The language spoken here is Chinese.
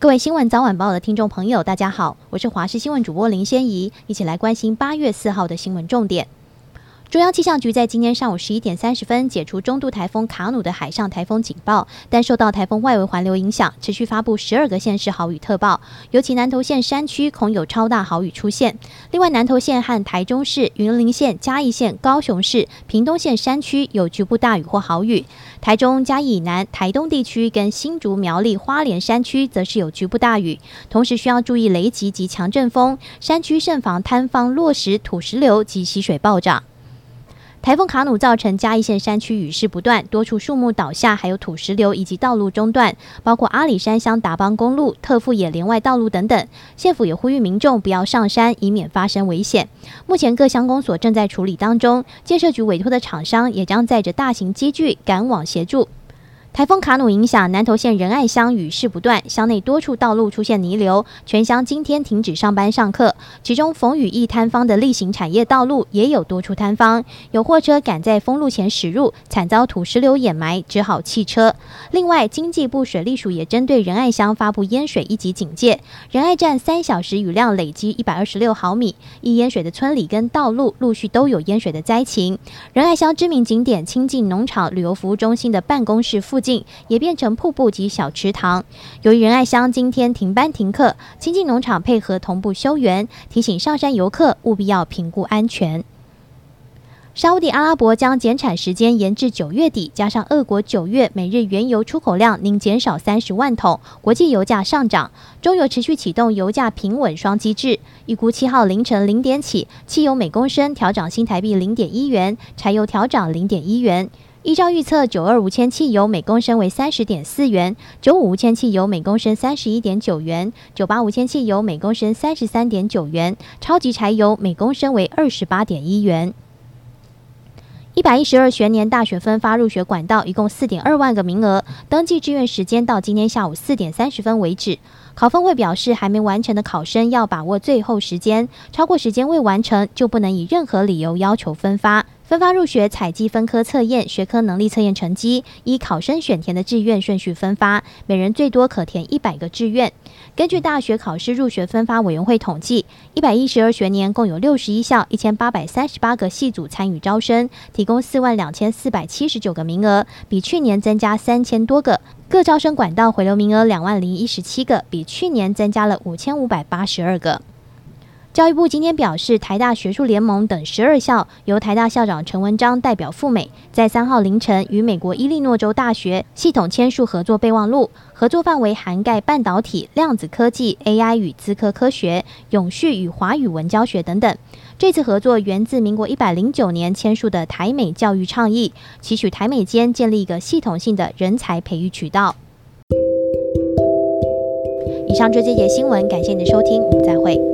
各位新闻早晚报的听众朋友，大家好，我是华视新闻主播林仙怡，一起来关心八月四号的新闻重点。中央气象局在今天上午十一点三十分解除中度台风卡努的海上台风警报，但受到台风外围环流影响，持续发布十二个县市豪雨特报，尤其南投县山区恐有超大豪雨出现。另外，南投县和台中市、云林县、嘉义县、高雄市、屏东县山区有局部大雨或豪雨。台中、嘉义以南、台东地区跟新竹、苗栗、花莲山区则是有局部大雨，同时需要注意雷击及强阵风，山区慎防坍方落石、土石流及溪水暴涨。台风卡努造成嘉义县山区雨势不断，多处树木倒下，还有土石流以及道路中断，包括阿里山乡达邦公路、特富野连外道路等等。县府也呼吁民众不要上山，以免发生危险。目前各乡公所正在处理当中，建设局委托的厂商也将载着大型机具赶往协助。台风卡努影响南投县仁爱乡，雨势不断，乡内多处道路出现泥流，全乡今天停止上班上课。其中逢雨易坍方的例行产业道路也有多处坍方，有货车赶在封路前驶入，惨遭土石流掩埋，只好弃车。另外，经济部水利署也针对仁爱乡发布淹水一级警戒，仁爱站三小时雨量累积一百二十六毫米，易淹水的村里跟道路陆续都有淹水的灾情。仁爱乡知名景点清境农场旅游服务中心的办公室附近。也变成瀑布及小池塘。由于仁爱乡今天停班停课，清境农场配合同步休园，提醒上山游客务必要评估安全。沙乌地阿拉伯将减产时间延至九月底，加上俄国九月每日原油出口量仍减少三十万桶，国际油价上涨，中油持续启动油价平稳双机制，预估七号凌晨零点起，汽油每公升调涨新台币零点一元，柴油调涨零点一元。依照预测，九二无铅汽油每公升为三十点四元，九五无铅汽油每公升三十一点九元，九八无铅汽油每公升三十三点九元，超级柴油每公升为二十八点一元。一百一十二学年大学分发入学管道一共四点二万个名额，登记志愿时间到今天下午四点三十分为止。考分会表示，还没完成的考生要把握最后时间，超过时间未完成就不能以任何理由要求分发。分发入学采集分科测验、学科能力测验成绩，依考生选填的志愿顺序分发，每人最多可填一百个志愿。根据大学考试入学分发委员会统计，一百一十二学年共有六十一校一千八百三十八个系组参与招生，提供四万两千四百七十九个名额，比去年增加三千多个。各招生管道回流名额两万零一十七个，比去年增加了五千五百八十二个。教育部今天表示，台大学术联盟等十二校由台大校长陈文章代表赴美，在三号凌晨与美国伊利诺州大学系统签署合作备忘录，合作范围涵盖半导体、量子科技、AI 与资科科学、永续与华语文教学等等。这次合作源自民国一百零九年签署的台美教育倡议，期许台美间建立一个系统性的人才培育渠道。以上就这节新闻，感谢你的收听，我们再会。